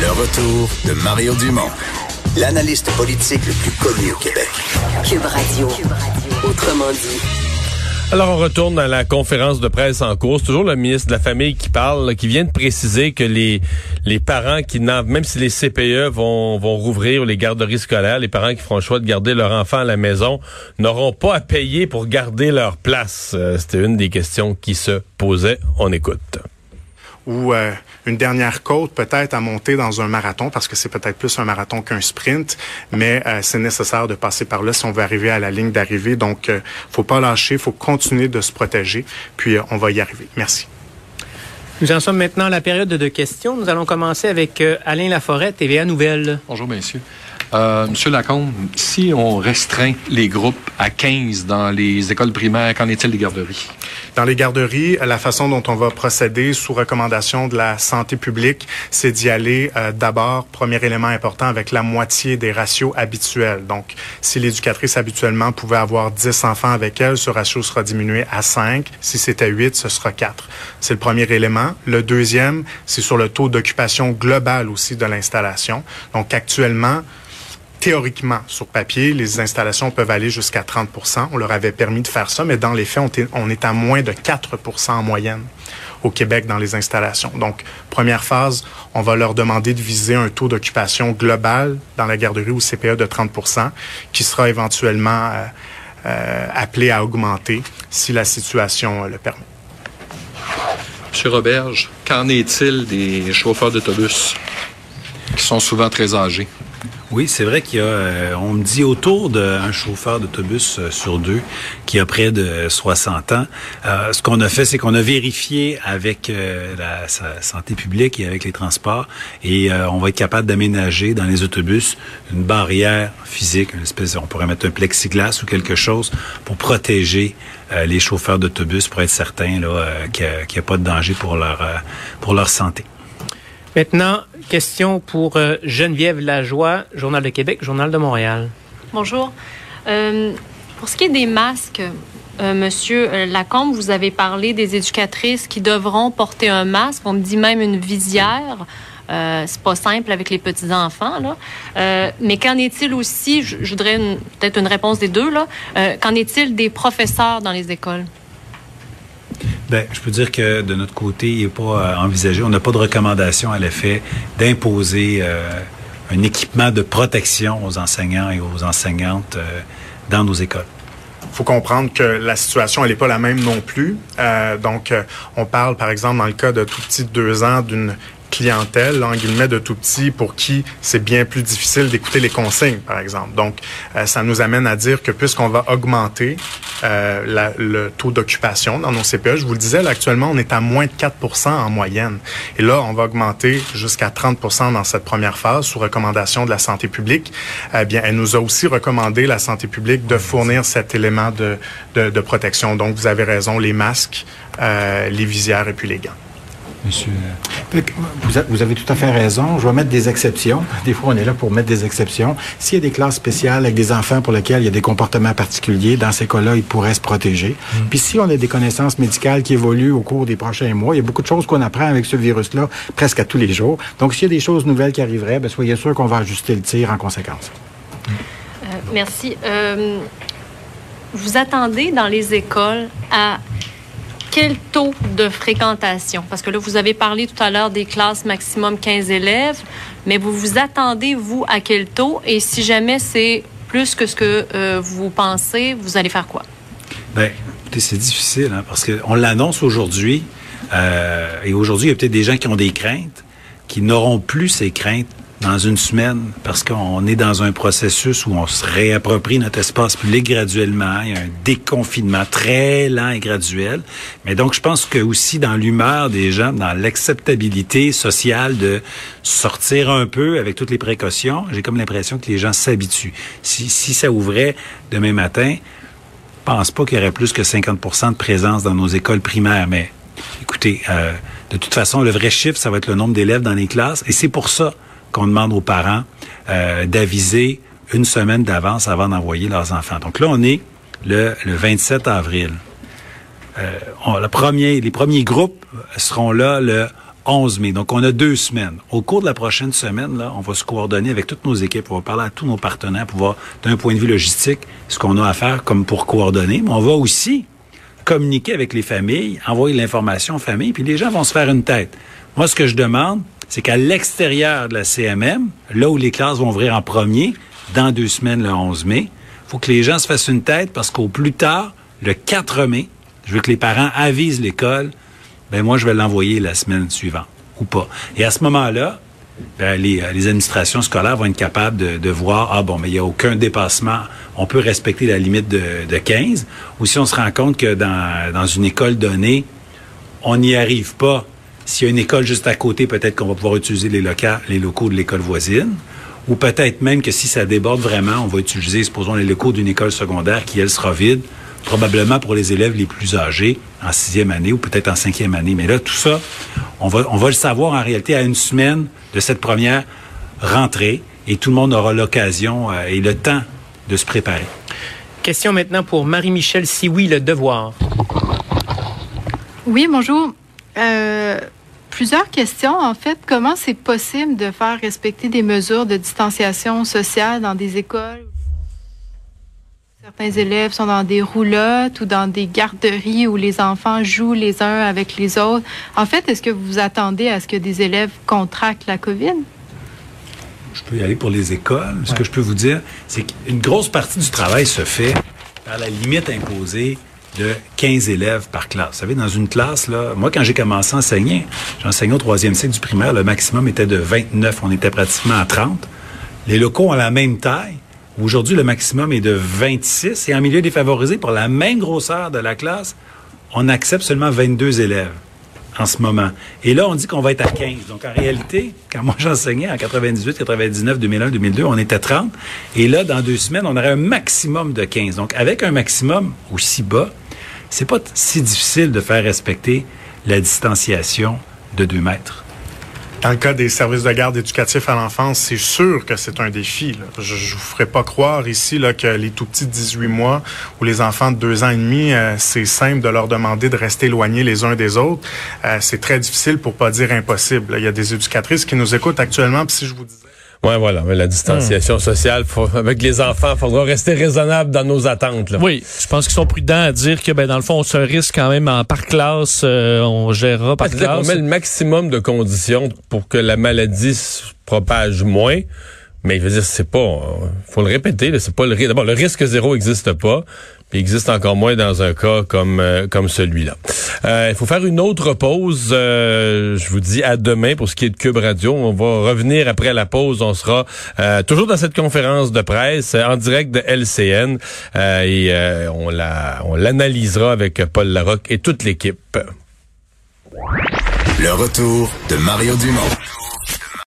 Le retour de Mario Dumont, l'analyste politique le plus connu au Québec. Cube Radio. Autrement dit. Alors, on retourne à la conférence de presse en cours. C'est toujours le ministre de la Famille qui parle, qui vient de préciser que les, les parents qui n'ont, même si les CPE vont, vont rouvrir les garderies scolaires, les parents qui feront le choix de garder leur enfant à la maison n'auront pas à payer pour garder leur place. Euh, C'était une des questions qui se posait. On écoute ou euh, une dernière côte peut-être à monter dans un marathon parce que c'est peut-être plus un marathon qu'un sprint, mais euh, c'est nécessaire de passer par là si on veut arriver à la ligne d'arrivée. Donc, euh, faut pas lâcher, faut continuer de se protéger, puis euh, on va y arriver. Merci. Nous en sommes maintenant à la période de questions. Nous allons commencer avec Alain Laforêt, TVA Nouvelle. Bonjour, messieurs. Euh, Monsieur Lacombe, si on restreint les groupes à 15 dans les écoles primaires, qu'en est-il des garderies? Dans les garderies, la façon dont on va procéder sous recommandation de la santé publique, c'est d'y aller euh, d'abord, premier élément important, avec la moitié des ratios habituels. Donc, si l'éducatrice habituellement pouvait avoir 10 enfants avec elle, ce ratio sera diminué à 5. Si c'était 8, ce sera 4. C'est le premier élément. Le deuxième, c'est sur le taux d'occupation global aussi de l'installation. Donc, actuellement, théoriquement, sur papier, les installations peuvent aller jusqu'à 30% On leur avait permis de faire ça, mais dans les faits, on est, à moins de 4% en moyenne au Québec dans les installations. Donc, première phase, on va leur demander de viser un taux d'occupation global dans la garderie ou CPE de 30% qui sera éventuellement euh, euh, appelé à augmenter si la situation euh, le permet. Monsieur Roberge, qu'en est-il des chauffeurs d'autobus qui sont souvent très âgés? Oui, c'est vrai qu'il y a, euh, on me dit autour d'un chauffeur d'autobus euh, sur deux qui a près de 60 ans. Euh, ce qu'on a fait, c'est qu'on a vérifié avec la santé publique et avec les transports et on va être capable d'aménager dans les autobus une barrière physique, une espèce, on pourrait mettre un plexiglas ou quelque chose pour protéger les chauffeurs d'autobus pour être certain là qu'il n'y a, pas de danger pour leur pour leur santé. Maintenant, question pour euh, Geneviève Lajoie, Journal de Québec, Journal de Montréal. Bonjour. Euh, pour ce qui est des masques, euh, Monsieur Lacombe, vous avez parlé des éducatrices qui devront porter un masque. On me dit même une visière. Euh, c'est pas simple avec les petits enfants mais qu'en est-il aussi? Je, voudrais peut-être une réponse des deux qu'en est-il des professeurs dans les écoles? Ben, je peux dire que de notre côté, il n'est pas euh, envisagé. On n'a pas de recommandation à l'effet d'imposer euh, un équipement de protection aux enseignants et aux enseignantes euh, dans nos écoles faut comprendre que la situation elle n'est pas la même non plus. donc, on parle par exemple dans le cas de tout petit de deux ans d'une clientèle, en guillemets, de tout petit pour qui c'est bien plus difficile d'écouter les consignes, par exemple. Donc, ça nous amène à dire que puisqu'on va augmenter euh, la, le taux d'occupation dans nos CPE, je vous le disais, là, actuellement, on est à moins de 4% en moyenne. Et là, on va augmenter jusqu'à 30% dans cette première phase sous recommandation de la santé publique. Eh bien, elle nous a aussi recommandé, la santé publique, de fournir cet élément de, de, de protection. Donc, vous avez raison, les masques, euh, les visières et puis les gants. Monsieur. Vous, avez tout à fait raison. Je vais mettre des exceptions. Des fois, on est là pour mettre des exceptions. S'il y a des classes spéciales avec des enfants pour lesquels il y a des comportements particuliers, dans ces cas-là, ils pourraient se protéger. Mm. Puis si on a des connaissances médicales qui évoluent au cours des prochains mois, il y a beaucoup de choses qu'on apprend avec ce virus-là presque à tous les jours. Donc, s'il y a des choses nouvelles qui arriveraient, bien, soyez sûr qu'on va ajuster le tir en conséquence. Euh, merci. Euh, vous attendez dans les écoles à quel taux de fréquentation? Parce que là, vous avez parlé tout à l'heure des classes maximum 15 élèves, mais vous vous attendez, vous, à quel taux? Et si jamais c'est plus que ce que euh, vous pensez, vous allez faire quoi? Bien, c'est difficile, hein, parce qu'on l'annonce aujourd'hui, euh, et aujourd'hui, il y a peut-être des gens qui ont des craintes, qui n'auront plus ces craintes dans une semaine parce qu'on est dans un processus où on se réapproprie notre espace public graduellement. Il y a un déconfinement très lent et graduel. Mais donc, je pense que aussi dans l'humeur des gens, dans l'acceptabilité sociale de sortir un peu avec toutes les précautions, j'ai comme l'impression que les gens s'habituent. Si, si ça ouvrait demain matin, je pense pas qu'il y aurait plus que 50% de présence dans nos écoles primaires. Mais écoutez, euh, de toute façon, le vrai chiffre, ça va être le nombre d'élèves dans les classes. Et c'est pour ça qu'on demande aux parents euh, d'aviser une semaine d'avance avant d'envoyer leurs enfants. Donc là, on est le, 27 avril. Euh, les premiers groupes seront là le 11 mai. Donc, on a deux semaines. Au cours de la prochaine semaine, on va se coordonner avec toutes nos équipes. On va parler à tous nos partenaires pour voir, d'un point de vue logistique, ce qu'on a à faire comme pour coordonner. Mais on va aussi communiquer avec les familles, envoyer l'information aux familles, puis les gens vont se faire une tête. Moi, ce que je demande, c'est qu'à l'extérieur de la CMM, là où les classes vont ouvrir en premier, dans deux semaines, le 11 mai, faut que les gens se fassent une tête parce qu'au plus tard, le 4 mai, je veux que les parents avisent l'école, ben moi, je vais l'envoyer la semaine suivante ou pas. Et à ce moment-là, les, euh, les, administrations scolaires vont être capables de, voir, ah bon, mais il n'y a aucun dépassement, on peut respecter la limite de, de 15, ou si on se rend compte que dans, dans une école donnée, on n'y arrive pas. S'il y a une école juste à côté, peut-être qu'on va pouvoir utiliser les, locaux, les locaux de l'école voisine, ou peut-être même que si ça déborde vraiment, on va utiliser, supposons, les locaux d'une école secondaire qui, elle, sera vide, probablement pour les élèves les plus âgés en sixième année ou peut-être en cinquième année. Mais là, tout ça, on va, on va le savoir en réalité à une semaine de cette première rentrée et tout le monde aura l'occasion euh, et le temps de se préparer. Question maintenant pour Marie-Michel Sioui, Le Devoir. Oui, bonjour. Euh, plusieurs questions. En fait, comment c'est possible de faire respecter des mesures de distanciation sociale dans des écoles? Certains élèves sont dans des roulottes ou dans des garderies où les enfants jouent les uns avec les autres. En fait, est-ce que vous attendez à ce que des élèves contractent la COVID? Je peux y aller pour les écoles. Ce que je peux vous dire, c'est qu'une grosse partie du travail se fait par la limite imposée de 15 élèves par classe. Vous savez, dans une classe, là, moi, quand j'ai commencé à enseigner, j'enseignais au troisième cycle du primaire, le maximum était de 29. On était pratiquement à 30. Les locaux ont la même taille. Aujourd'hui, le maximum est de 26 et en milieu défavorisé, pour la même grosseur de la classe, on accepte seulement 22 élèves en ce moment. Et là, on dit qu'on va être à 15. Donc, en réalité, quand moi j'enseignais en 98, 99, 2001, 2002, on était 30. Et là, dans deux semaines, on aurait un maximum de 15. Donc, avec un maximum aussi bas, c'est pas si difficile de faire respecter la distanciation de 2 mètres. Dans le cas des services de garde éducatifs à l'enfance, c'est sûr que c'est un défi. Là. Je ne vous ferai pas croire ici là, que les tout petits de 18 mois ou les enfants de 2 ans et demi, euh, c'est simple de leur demander de rester éloignés les uns des autres. Euh, c'est très difficile pour pas dire impossible. Il y a des éducatrices qui nous écoutent actuellement. Puis si je vous disais Ouais, voilà. Mais la distanciation sociale, faut, avec les enfants, il faudra rester raisonnable dans nos attentes. Là. Oui, je pense qu'ils sont prudents à dire que, ben, dans le fond, on se risque quand même en, par classe, euh, on gérera par classe. On met le maximum de conditions pour que la maladie se propage moins. Mais je veux dire, c'est pas, faut le répéter, c'est pas le risque. D'abord, le risque zéro n'existe pas. Il existe encore moins dans un cas comme euh, comme celui-là. Euh, il faut faire une autre pause. Euh, je vous dis à demain pour ce qui est de Cube Radio. On va revenir après la pause. On sera toujours dans cette conférence de presse en direct de LCN et on la on l'analysera avec Paul Larocque et toute l'équipe. Le retour de Mario Dumont.